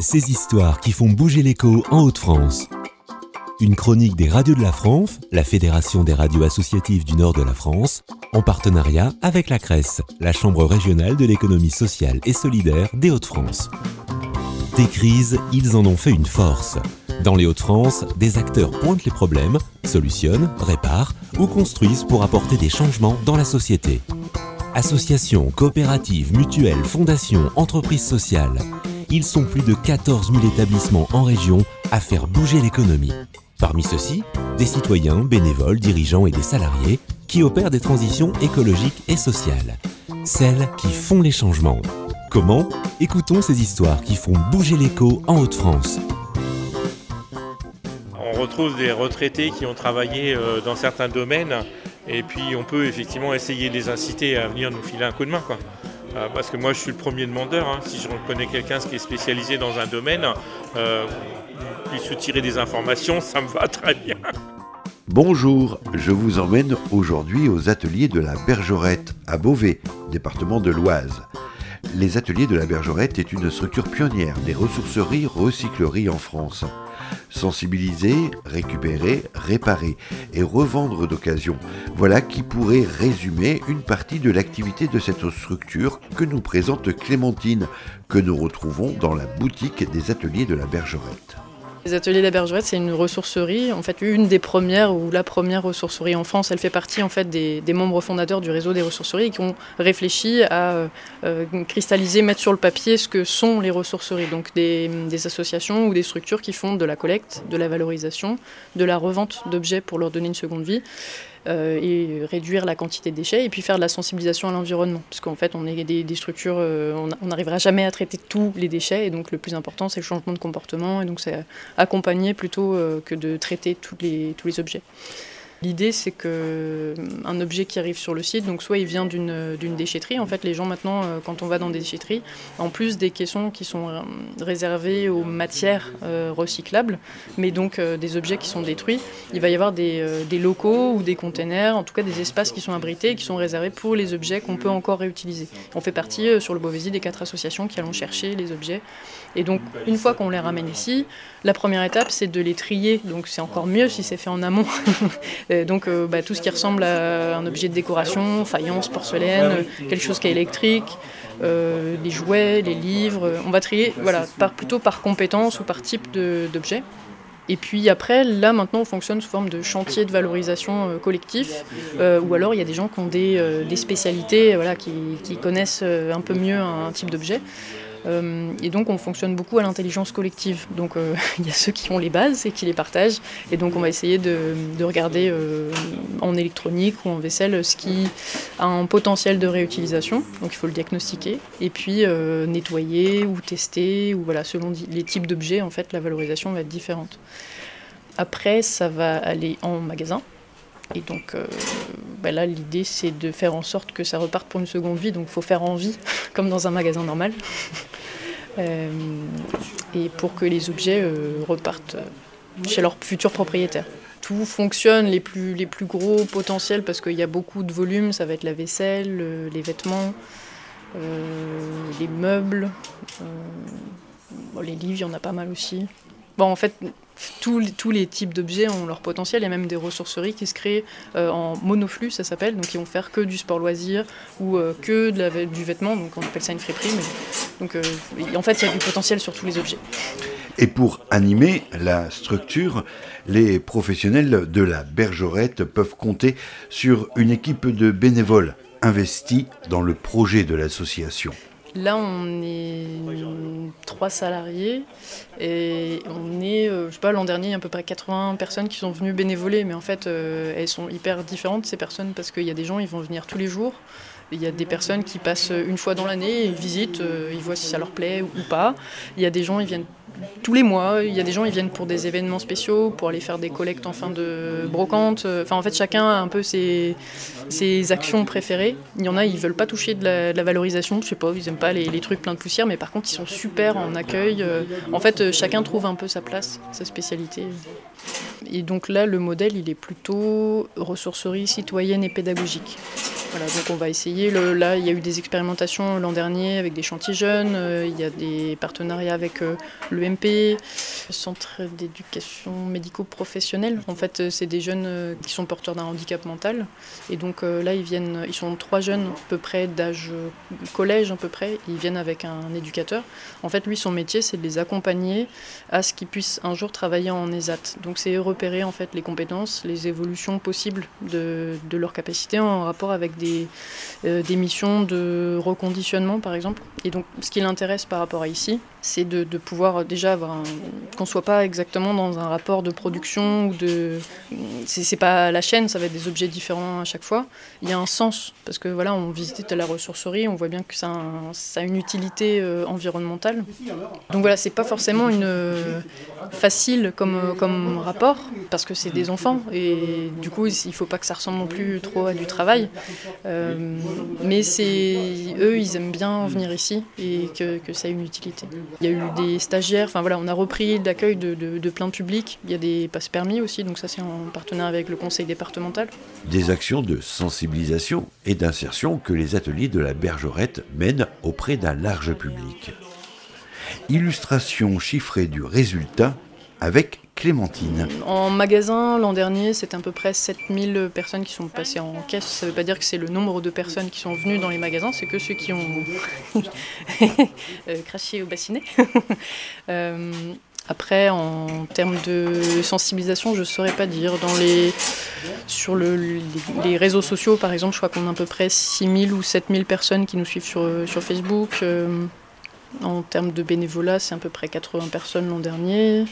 Ces histoires qui font bouger l'écho en Haute-France. Une chronique des radios de la France, la Fédération des radios associatives du nord de la France, en partenariat avec la CRES, la Chambre régionale de l'économie sociale et solidaire des Hauts-de-France. Des crises, ils en ont fait une force. Dans les Hauts-de-France, des acteurs pointent les problèmes, solutionnent, réparent ou construisent pour apporter des changements dans la société. Associations, coopératives, mutuelles, fondations, entreprises sociales. Ils sont plus de 14 000 établissements en région à faire bouger l'économie. Parmi ceux-ci, des citoyens, bénévoles, dirigeants et des salariés qui opèrent des transitions écologiques et sociales. Celles qui font les changements. Comment? Écoutons ces histoires qui font bouger l'écho en Haute-France. On retrouve des retraités qui ont travaillé euh, dans certains domaines et puis on peut effectivement essayer de les inciter à venir nous filer un coup de main. Quoi. Euh, parce que moi je suis le premier demandeur. hein. Si je reconnais quelqu'un qui est spécialisé dans un domaine, euh, puis soutirer des informations, ça me va très bien. Bonjour, je vous emmène aujourd'hui aux ateliers de la Bergerette à Beauvais, département de l'Oise. Les ateliers de la Bergerette est une structure pionnière des ressourceries recycleries en France. Sensibiliser, récupérer, réparer et revendre d'occasion, voilà qui pourrait résumer une partie de l'activité de cette structure que nous présente Clémentine, que nous retrouvons dans la boutique des ateliers de la Bergerette. Les ateliers de la Bergerette, c'est une ressourcerie, en fait une des premières ou la première ressourcerie en France. Elle fait partie en fait des, membres fondateurs du réseau des ressourceries qui ont réfléchi à euh, cristalliser, mettre sur le papier ce que sont les ressourceries. Donc des associations ou des structures qui font de la collecte, de la valorisation, de la revente d'objets pour leur donner une seconde vie. Euh, et réduire la quantité de déchets et puis faire de la sensibilisation à l'environnement parce qu'en fait on est des, structures euh, on on n'arrivera jamais à traiter tous les déchets et donc le plus important c'est le changement de comportement et donc c'est accompagner plutôt euh, que de traiter tous les, tous les objets. L'idée, c'est que euh, objet qui arrive sur le site, donc soit il vient d'une d'une déchetterie. En fait, les gens maintenant, euh, quand on va dans des déchetteries, en plus des caissons qui sont euh, réservés aux matières euh, recyclables, mais donc euh, des objets qui sont détruits, il va y avoir des, euh, locaux ou des containers, en tout cas des espaces qui sont abrités et qui sont réservés pour les objets qu'on peut encore réutiliser. On fait partie euh, sur le Beauvaisis des quatre associations qui allons chercher les objets. Et donc, une fois qu'on les ramène ici, la première étape, c'est de les trier. Donc, c'est encore mieux si c'est fait en amont. Euh, donc euh, bah, tout ce qui ressemble à un objet de décoration, faïence, porcelaine, quelque chose qui est électrique, euh, les jouets, les livres. On va trier voilà, par, plutôt par compétence ou par type d'objet. Et puis après, là maintenant, on fonctionne sous forme de chantier de valorisation euh, collectif, euh, ou alors il y a des gens qui ont des, euh, des spécialités, voilà, qui, qui connaissent un peu mieux un type d'objet. Euh, et donc on fonctionne beaucoup à l'intelligence collective. Donc euh, il y a ceux qui ont les bases et qui les partagent. Et donc on va essayer de, de regarder euh, en électronique ou en vaisselle ce qui a un potentiel de réutilisation. Donc il faut le diagnostiquer. Et puis nettoyer ou tester, ou voilà, selon les types d'objets, en fait, la valorisation va être différente. Après, ça va aller en magasin. Et donc euh, bah là, l'idée, c'est de faire en sorte que ça reparte pour une seconde vie. Donc il faut faire envie, comme dans un magasin normal. Euh, et pour que les objets euh, repartent chez leur futur propriétaire. Tout fonctionne, les plus, les plus gros potentiels, parce qu'il y a beaucoup de volume, ça va être la vaisselle, les vêtements, les meubles, les livres, il y en a pas mal aussi. Bon, en fait, tous les, types d'objets ont leur potentiel. Il y a même des ressourceries qui se créent euh, en monoflux, ça s'appelle, donc qui vont faire que du sport loisir ou euh, que du vêtement, donc on appelle ça une friperie. Mais, donc euh, en fait, il y a du potentiel sur tous les objets. Et pour animer la structure, les professionnels de la Bergerette peuvent compter sur une équipe de bénévoles investis dans le projet de l'association. Là, on est trois salariés et on est, euh, je sais pas, l'an dernier, il y a à peu près 80 personnes qui sont venues bénévoler, mais en fait, euh, elles sont hyper différentes, ces personnes, parce qu'il y a des gens, ils vont venir tous les jours. Il y a des personnes qui passent une fois dans l'année, ils visitent, euh, ils voient si ça leur plaît ou pas. Il y a des gens, ils viennent tous les mois. Il y a des gens, ils viennent pour des événements spéciaux, pour aller faire des collectes en fin de brocante. Enfin, en fait, chacun a un peu ses, actions préférées. Il y en a, ils veulent pas toucher de la, de la valorisation, je sais pas, ils aiment pas les, les trucs pleins de poussière, mais par contre, ils sont super en accueil. Euh, En fait, euh, chacun trouve un peu sa place, sa spécialité. Et donc là, le modèle, il est plutôt ressourcerie citoyenne et pédagogique. Voilà, donc on va essayer. Le, là, il y a eu des expérimentations l'an dernier avec des chantiers jeunes. euh, il y a des partenariats avec euh, l'EMP, Centre d'éducation médico-professionnelle. En fait, euh, c'est des jeunes euh, qui sont porteurs d'un handicap mental. Et donc là, ils viennent, ils sont trois jeunes à peu près d'âge collège à peu près. Ils viennent avec un éducateur. En fait, lui, son métier, c'est de les accompagner à ce qu'ils puissent un jour travailler en ESAT. Donc c'est repérer en fait les compétences, les évolutions possibles de, de leurs capacités en rapport avec des, euh, des missions de reconditionnement par exemple. Et donc ce qui l'intéresse par rapport à ici, c'est de, pouvoir déjà avoir un- qu'on soit pas exactement dans un rapport de production ou de c'est c'est pas la chaîne, ça va être des objets différents à chaque fois. Il y a un sens parce que voilà, on visitait la ressourcerie, on voit bien que ça a, une utilité euh, environnementale. Donc voilà, c'est pas forcément une euh, facile comme, comme rapport parce que c'est des enfants et du coup il faut pas que ça ressemble non plus trop à du travail. Euh, mais c'est eux, ils aiment bien venir ici et que, ça a une utilité. Il y a eu des stagiaires, enfin voilà, on a repris l'accueil de, de, de plein de publics. Il y a des passes permis aussi, donc ça c'est en partenariat avec le conseil départemental. Des actions de sensibilisation et d'insertion que les ateliers de la Bergerette mènent auprès d'un large public. Illustration chiffrée du résultat avec Clémentine. En magasin, l'an dernier, c'était à peu près 7000 personnes qui sont passées en caisse. Ça ne veut pas dire que c'est le nombre de personnes qui sont venues dans les magasins, c'est que ceux qui ont craché au bassinet. Euh, après, en termes de sensibilisation, je ne saurais pas dire. Dans les, sur le, les, les réseaux sociaux, par exemple, je crois qu'on a à peu près 6000 ou 7000 personnes qui nous suivent sur, sur Facebook. Euh, en termes de bénévolat, c'est à peu près 80 personnes l'an dernier.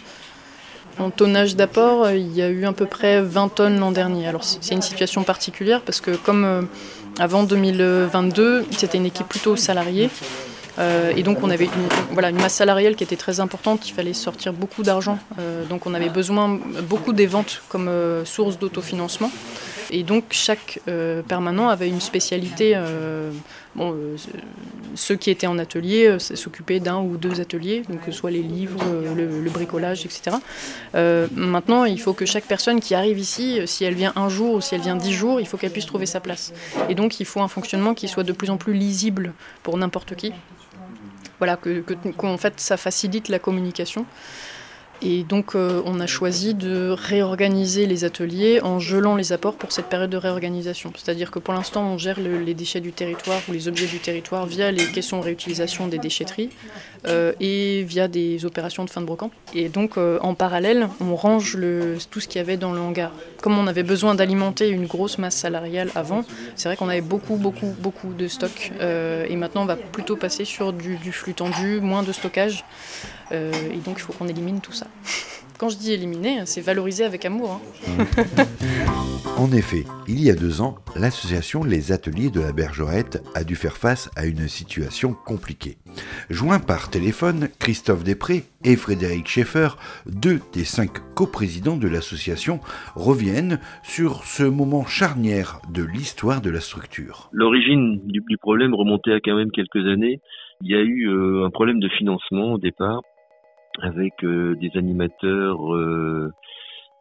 En tonnage d'apport, il y a eu à peu près 20 tonnes l'an dernier. Alors c'est une situation particulière parce que comme euh, avant 2022, c'était une équipe plutôt salariée. Euh, et donc on avait une, masse salariale qui était très importante, il fallait sortir beaucoup d'argent. Euh, donc on avait besoin beaucoup des ventes comme euh, source d'autofinancement. Et donc chaque euh, permanent avait une spécialité. euh, bon, euh, ceux qui étaient en atelier s'occupaient d'un ou deux ateliers, donc que ce soit les livres, le, bricolage, etc. Maintenant, il faut que chaque personne qui arrive ici, si elle vient un jour ou si elle vient dix jours, il faut qu'elle puisse trouver sa place. Et donc il faut un fonctionnement qui soit de plus en plus lisible pour n'importe qui. Voilà, que, fait ça facilite la communication. Et donc euh, on a choisi de réorganiser les ateliers en gelant les apports pour cette période de réorganisation. C'est-à-dire que pour l'instant on gère le- les déchets du territoire ou les objets du territoire via les caissons réutilisation des déchetteries euh, et via des opérations de fin de brocante. Et donc euh, en parallèle on range tout ce qu'il y avait dans le hangar. Comme on avait besoin d'alimenter une grosse masse salariale avant, c'est vrai qu'on avait beaucoup beaucoup beaucoup de stock et maintenant on va plutôt passer sur du flux tendu, moins de stockage. Euh, et donc il faut qu'on élimine tout ça. Quand je dis éliminer, c'est valoriser avec amour. hein. En effet, il y a deux ans, l'association Les Ateliers de la Bergerette a dû faire face à une situation compliquée. Joints par téléphone, Christophe Després et Frédéric Schaeffer, deux des cinq coprésidents de l'association, reviennent sur ce moment charnière de l'histoire de la structure. L'origine du, problème remontait à quand même quelques années. Il y a eu euh, un problème de financement au départ avec euh, des animateurs. euh,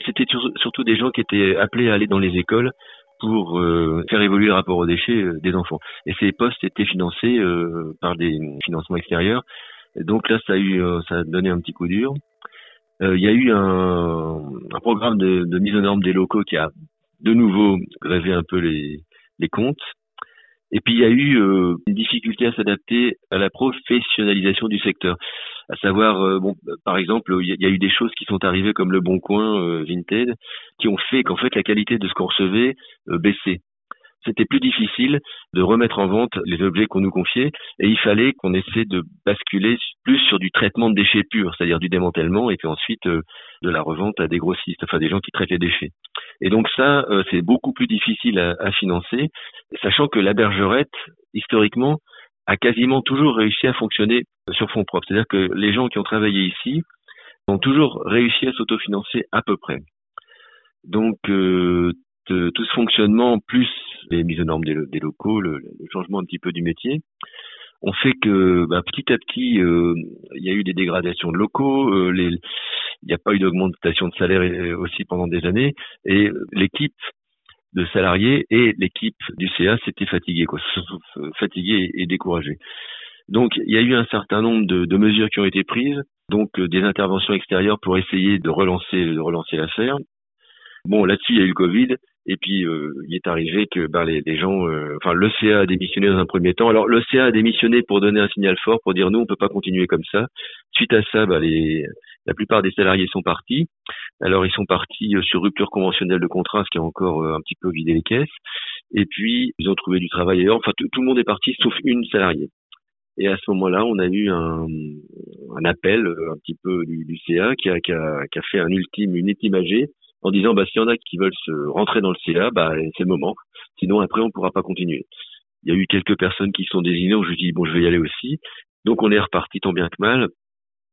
C'était sur- surtout des gens qui étaient appelés à aller dans les écoles pour euh, faire évoluer le rapport aux déchets euh, des enfants. Et ces postes étaient financés euh, par des financements extérieurs. Donc là, ça a eu, ça a donné un petit coup dur. Il y a eu un, un programme de, de mise aux normes des locaux qui a de nouveau grévé un peu les, les comptes. Et puis il y a eu une difficulté à s'adapter à la professionnalisation du secteur. À savoir, euh, bon, par exemple, il y, a- eu des choses qui sont arrivées comme le Bon Coin, euh, Vinted, qui ont fait qu'en fait la qualité de ce qu'on recevait euh, baissait. C'était plus difficile de remettre en vente les objets qu'on nous confiait et il fallait qu'on essaie de basculer plus sur du traitement de déchets purs, c'est-à-dire du démantèlement et puis ensuite euh, de la revente à des grossistes, enfin des gens qui traitent les déchets. Et donc ça, c'est beaucoup plus difficile à financer, sachant que la bergerette, historiquement, a quasiment toujours réussi à fonctionner sur fonds propres. C'est-à-dire que les gens qui ont travaillé ici ont toujours réussi à s'autofinancer à peu près. Donc euh, tout ce fonctionnement, plus les mises aux normes des, lo- des locaux, le, changement un petit peu du métier, ont fait que bah, petit à petit, euh, il y a eu des dégradations de locaux, euh, il n'y a pas eu d'augmentation de salaire euh, aussi pendant des années, et l'équipe de salariés et l'équipe du CA s'était fatiguée, quoi, fatiguée et découragée. Donc il y a eu un certain nombre de, mesures qui ont été prises, donc euh, des interventions extérieures pour essayer de relancer, de relancer l'affaire. Bon, là-dessus il y a eu le Covid, et puis euh, il est arrivé que ben, les, gens, euh, enfin le CA a démissionné dans un premier temps. Alors le CA a démissionné pour donner un signal fort, pour dire nous on peut pas continuer comme ça. Suite à ça, ben, les, la plupart des salariés sont partis. Alors ils sont partis sur rupture conventionnelle de contrat, ce qui a encore un petit peu vidé les caisses. Et puis ils ont trouvé du travail ailleurs. Enfin tout le monde est parti sauf une salariée. Et à ce moment-là, on a eu un, un, appel euh, un petit peu du, du CA qui a, fait un ultime, une ultime AG en disant bah s'il y en a qui veulent se rentrer dans le CA, bah c'est le moment. Sinon après on pourra pas continuer. Il y a eu quelques personnes qui sont désignées je dis bon je vais y aller aussi. Donc on est reparti tant bien que mal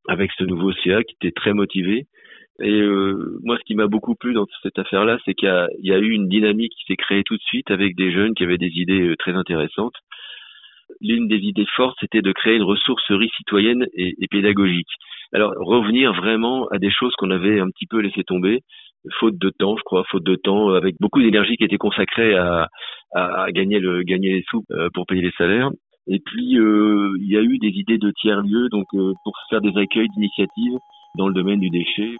avec ce nouveau CA qui était très motivé. Et euh, moi, ce qui m'a beaucoup plu dans cette affaire-là, c'est qu'il y, y, a eu une dynamique qui s'est créée tout de suite avec des jeunes qui avaient des idées euh, très intéressantes l'une des idées fortes, c'était de créer une ressourcerie citoyenne et, pédagogique. Alors revenir vraiment à des choses qu'on avait un petit peu laissé tomber, faute de temps, je crois, faute de temps, avec beaucoup d'énergie qui était consacrée à, à, gagner le gagner les sous euh, pour payer les salaires. Et puis euh, il y a eu des idées de tiers lieux, donc euh, pour faire des accueils d'initiatives dans le domaine du déchet.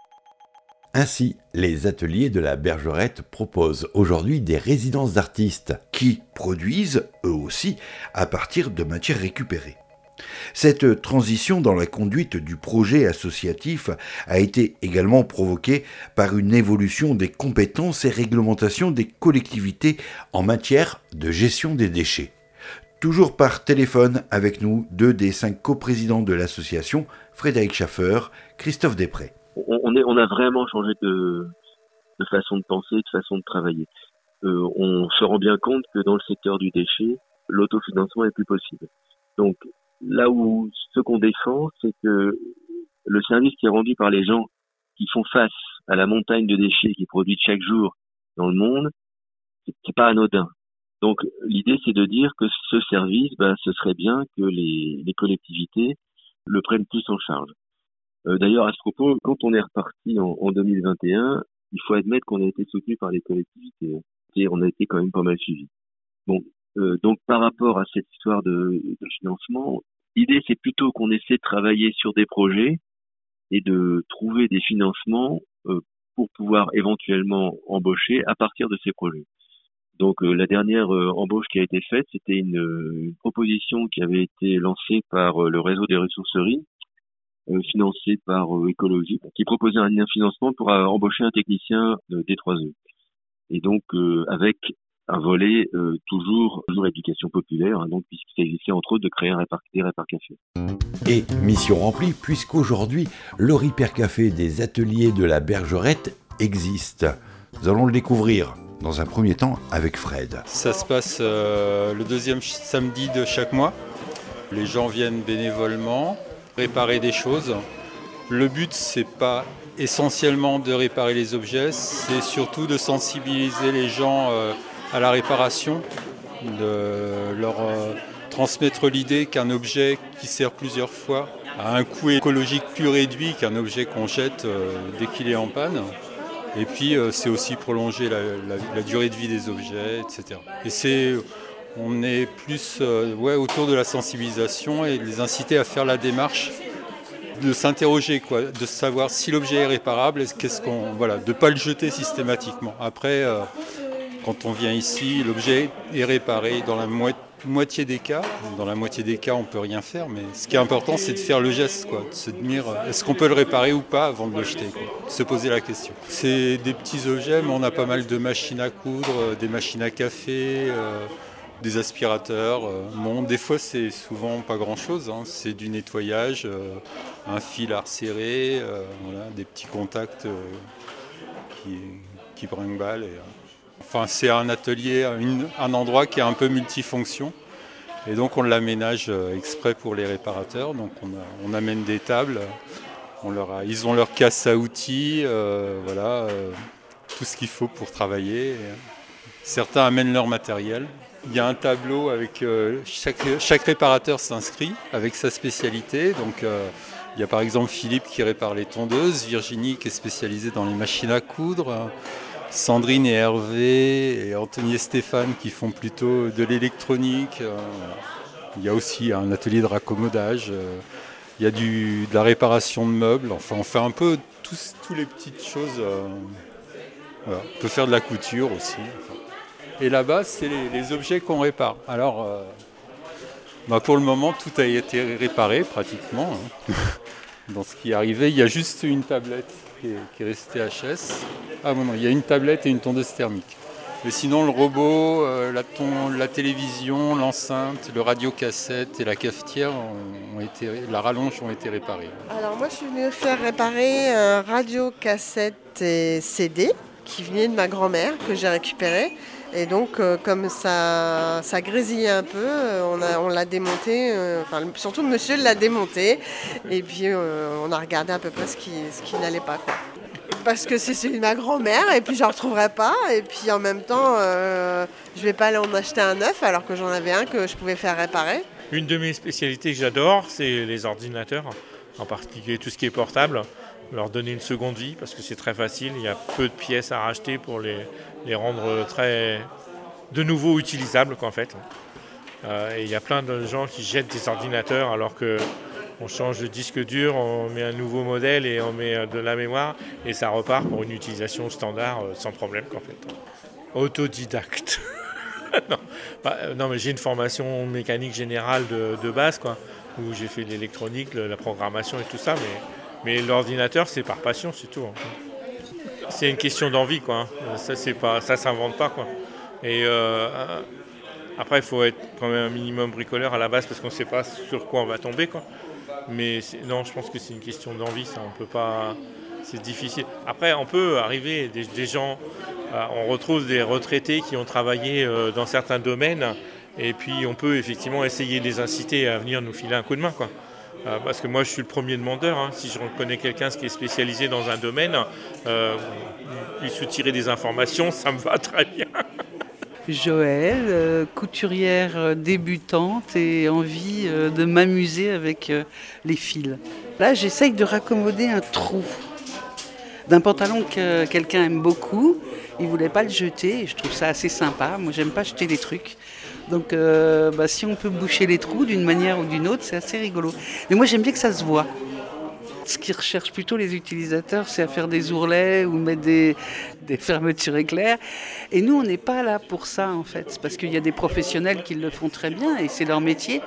Ainsi, les ateliers de la Bergerette proposent aujourd'hui des résidences d'artistes qui produisent, eux aussi, à partir de matières récupérées. Cette transition dans la conduite du projet associatif a été également provoquée par une évolution des compétences et réglementations des collectivités en matière de gestion des déchets. Toujours par téléphone avec nous, deux des cinq coprésidents de l'association, Frédéric Schaffer, Christophe Després on, a vraiment changé de, de façon de penser, de façon de travailler. Euh, on se rend bien compte que dans le secteur du déchet, l'autofinancement est plus possible. Donc là où ce qu'on défend, c'est que le service qui est rendu par les gens qui font face à la montagne de déchets qui est produite chaque jour dans le monde, c'est pas anodin. Donc l'idée c'est de dire que ce service, ben, ce serait bien que les, collectivités le prennent plus en charge. Euh, d'ailleurs, à ce propos, quand on est reparti en, en 2021, il faut admettre qu'on a été soutenu par les collectivités hein, et on a été quand même pas mal suivi. Bon, euh, donc par rapport à cette histoire de, financement, l'idée c'est plutôt qu'on essaie de travailler sur des projets et de trouver des financements euh, pour pouvoir éventuellement embaucher à partir de ces projets. Donc la dernière embauche qui a été faite, c'était une, une, proposition qui avait été lancée par le réseau des ressourceries financé par euh, Écologie, qui proposait un, financement pour euh, embaucher un technicien des 3E. Et donc avec un volet toujours, toujours éducation populaire, hein, donc puisqu'il s'agissait entre autres de créer un répar, des café. Et mission remplie, puisqu'aujourd'hui, le Ripper Café des ateliers de la Bergerette existe. Nous allons le découvrir dans un premier temps avec Fred. Ça se passe le deuxième samedi de chaque mois. Les gens viennent bénévolement réparer des choses. Le but, c'est pas essentiellement de réparer les objets, c'est surtout de sensibiliser les gens euh, à la réparation, de leur euh, transmettre l'idée qu'un objet qui sert plusieurs fois a un coût écologique plus réduit qu'un objet qu'on jette euh, dès qu'il est en panne. Et puis c'est aussi prolonger la, la, durée de vie des objets, etc. Et c'est on est plus euh, ouais, autour de la sensibilisation et de les inciter à faire la démarche de s'interroger, quoi, de savoir si l'objet est réparable, qu'est-ce qu'on, voilà, de ne pas le jeter systématiquement. Après, euh, quand on vient ici, l'objet est réparé dans la moitié des cas. Dans la moitié des cas, on ne peut rien faire, mais ce qui est important, c'est de faire le geste, quoi, de se dire euh, est-ce qu'on peut le réparer ou pas avant de le jeter, se poser la question. C'est des petits objets, mais on a pas mal de machines à coudre, des machines à café des aspirateurs. Bon, euh, des fois, c'est souvent pas grand-chose. Hein. C'est du nettoyage, euh, un fil à resserrer, euh, des petits contacts qui, qui brinquent enfin, c'est un atelier, un endroit qui est un peu multifonction. Et donc, on l'aménage exprès pour les réparateurs. Donc, on, amène des tables. On leur ils ont leur casse à outils, voilà, tout ce qu'il faut pour travailler. Certains amènent leur matériel. Il y a un tableau avec euh, chaque, réparateur s'inscrit avec sa spécialité. Donc euh, il y a par exemple Philippe qui répare les tondeuses, Virginie qui est spécialisée dans les machines à coudre, Sandrine et Hervé et Anthony et Stéphane qui font plutôt de l'électronique. Euh, il y a aussi un atelier de raccommodage. Il y a du, de la réparation de meubles. Enfin, on fait un peu tous, les petites choses. On peut faire de la couture aussi. Et là-bas, c'est les, objets qu'on répare. Alors, bah, pour le moment, tout a été réparé pratiquement. Hein. Dans ce qui est arrivé, il y a juste une tablette qui est, restée HS. Ah bon, non, il y a une tablette et une tondeuse thermique. Mais sinon, le robot, euh, la, télévision, l'enceinte, le radio-cassette et la cafetière, ont, été, la rallonge ont été réparés. Alors moi, je suis venue faire réparer un radio-cassette et CD qui venait de ma grand-mère, que j'ai récupéré. Et donc, euh, comme ça, ça grésillait un peu, euh, on, l'a démonté, enfin, surtout monsieur l'a démonté, et puis on a regardé à peu près ce qui, ce qui n'allait pas. Quoi parce que c'est celui de ma grand-mère et puis je ne retrouverai pas. Et puis en même temps, euh, je ne vais pas aller en acheter un neuf alors que j'en avais un que je pouvais faire réparer. Une de mes spécialités que j'adore, c'est les ordinateurs, en particulier tout ce qui est portable. Leur donner une seconde vie parce que c'est très facile. Il y a peu de pièces à racheter pour les, les rendre très de nouveau utilisables en fait. Euh, et il y a plein de gens qui jettent des ordinateurs alors que on change de disque dur, on met un nouveau modèle et on met euh, de la mémoire et ça repart pour une utilisation standard euh, sans problème qu'en fait. Autodidacte. Euh, non. mais j'ai une formation mécanique générale de, base quoi, où j'ai fait l'électronique, la programmation et tout ça, mais, mais l'ordinateur c'est par passion c'est tout. Hein. C'est une question d'envie quoi. Hein. Ça c'est pas, ça s'invente pas quoi. Et après, il faut être quand même un minimum bricoleur à la base parce qu'on ne sait pas sur quoi on va tomber. Quoi. Mais non, je pense que c'est une question d'envie, ça. On peut pas. C'est difficile. Après, on peut arriver, des, gens, euh, on retrouve des retraités qui ont travaillé euh, dans certains domaines, et puis on peut effectivement essayer de les inciter à venir nous filer un coup de main. Quoi. Euh, parce que moi, je suis le premier demandeur. Hein. Si je reconnais quelqu'un qui est spécialisé dans un domaine, tirer des informations, ça me va très bien. Joël, euh, couturière euh, débutante et envie euh, de m'amuser avec les fils. Là, j'essaye de raccommoder un trou d'un pantalon que quelqu'un aime beaucoup. Il voulait pas le jeter et je trouve ça assez sympa. Moi, j'aime pas jeter des trucs. Donc, bah, si on peut boucher les trous d'une manière ou d'une autre, c'est assez rigolo. Mais moi, j'aime bien que ça se voit. Ce qu'ils recherchent plutôt les utilisateurs, c'est à faire des ourlets ou mettre des, fermetures éclairs. Et nous, on n'est pas là pour ça, en fait, parce qu'il y a des professionnels qui le font très bien et c'est leur métier.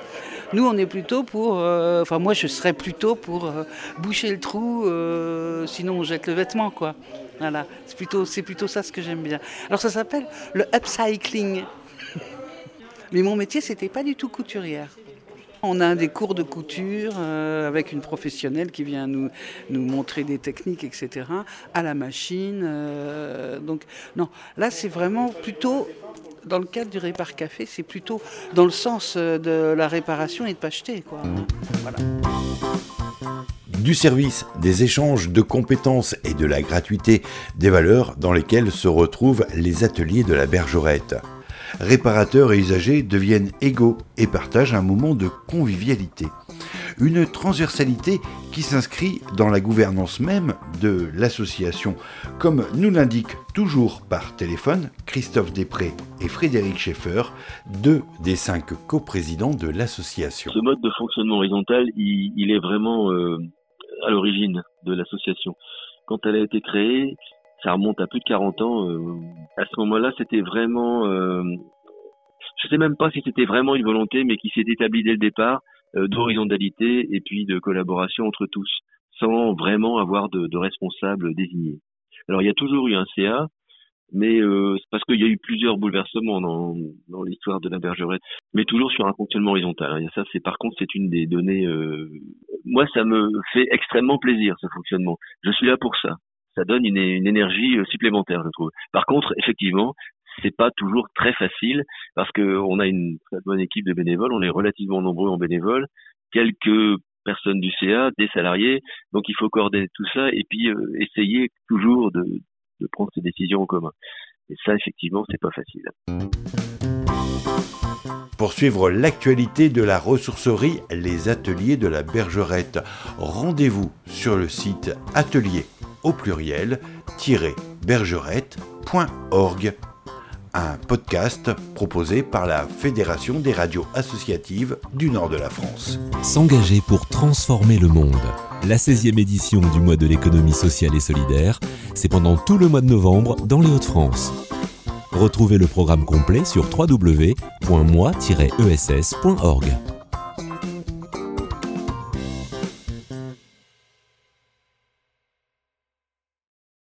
Nous, on est plutôt pour. Euh, enfin, moi, je serais plutôt pour euh, boucher le trou, euh, sinon on jette le vêtement, quoi. Voilà, c'est plutôt, c'est plutôt ça ce que j'aime bien. Alors, ça s'appelle le upcycling. Mais mon métier, c'était pas du tout couturière. On a des cours de couture euh, avec une professionnelle qui vient nous, nous montrer des techniques, etc., à la machine. Euh, donc, non, là, c'est vraiment plutôt dans le cadre du répar café, c'est plutôt dans le sens euh, de la réparation et de pas jeter. Quoi. Du service, des échanges de compétences et de la gratuité, des valeurs dans lesquelles se retrouvent les ateliers de la Bergerette réparateurs et usagers deviennent égaux et partagent un moment de convivialité. Une transversalité qui s'inscrit dans la gouvernance même de l'association, comme nous l'indiquent toujours par téléphone Christophe Després et Frédéric Schaeffer, deux des cinq coprésidents de l'association. Ce mode de fonctionnement horizontal, il, est vraiment euh, à l'origine de l'association. Quand elle a été créée, ça remonte à plus de 40 ans. Euh, à ce moment-là, c'était vraiment, euh, je sais même pas si c'était vraiment une volonté, mais qui s'est établie dès le départ euh, d'horizontalité et puis de collaboration entre tous, sans vraiment avoir de, de responsable désigné. Alors il y a toujours eu un CA, mais euh, parce qu'il y a eu plusieurs bouleversements dans, dans l'histoire de la bergerette, mais toujours sur un fonctionnement horizontal. Hein. Ça, c'est par contre, c'est une des données. Euh... Moi, ça me fait extrêmement plaisir ce fonctionnement. Je suis là pour ça ça donne une, énergie euh, supplémentaire, je trouve. Par contre, effectivement, c'est pas toujours très facile parce qu'on a une très bonne équipe de bénévoles, on est relativement nombreux en bénévoles, quelques personnes du CA, des salariés, donc il faut coordonner tout ça et puis euh, essayer toujours de, prendre ces décisions en commun. Et ça, effectivement, c'est pas facile. Pour suivre l'actualité de la ressourcerie Les Ateliers de la Bergerette, rendez-vous sur le site atelier au pluriel bergerette.fr. un podcast proposé par la Fédération des radios associatives du nord de la France. S'engager pour transformer le monde. La 16e édition du mois de l'économie sociale et solidaire, c'est pendant tout le mois de novembre dans les Hauts-de-France. Retrouvez le programme complet sur www.moi-ess.org.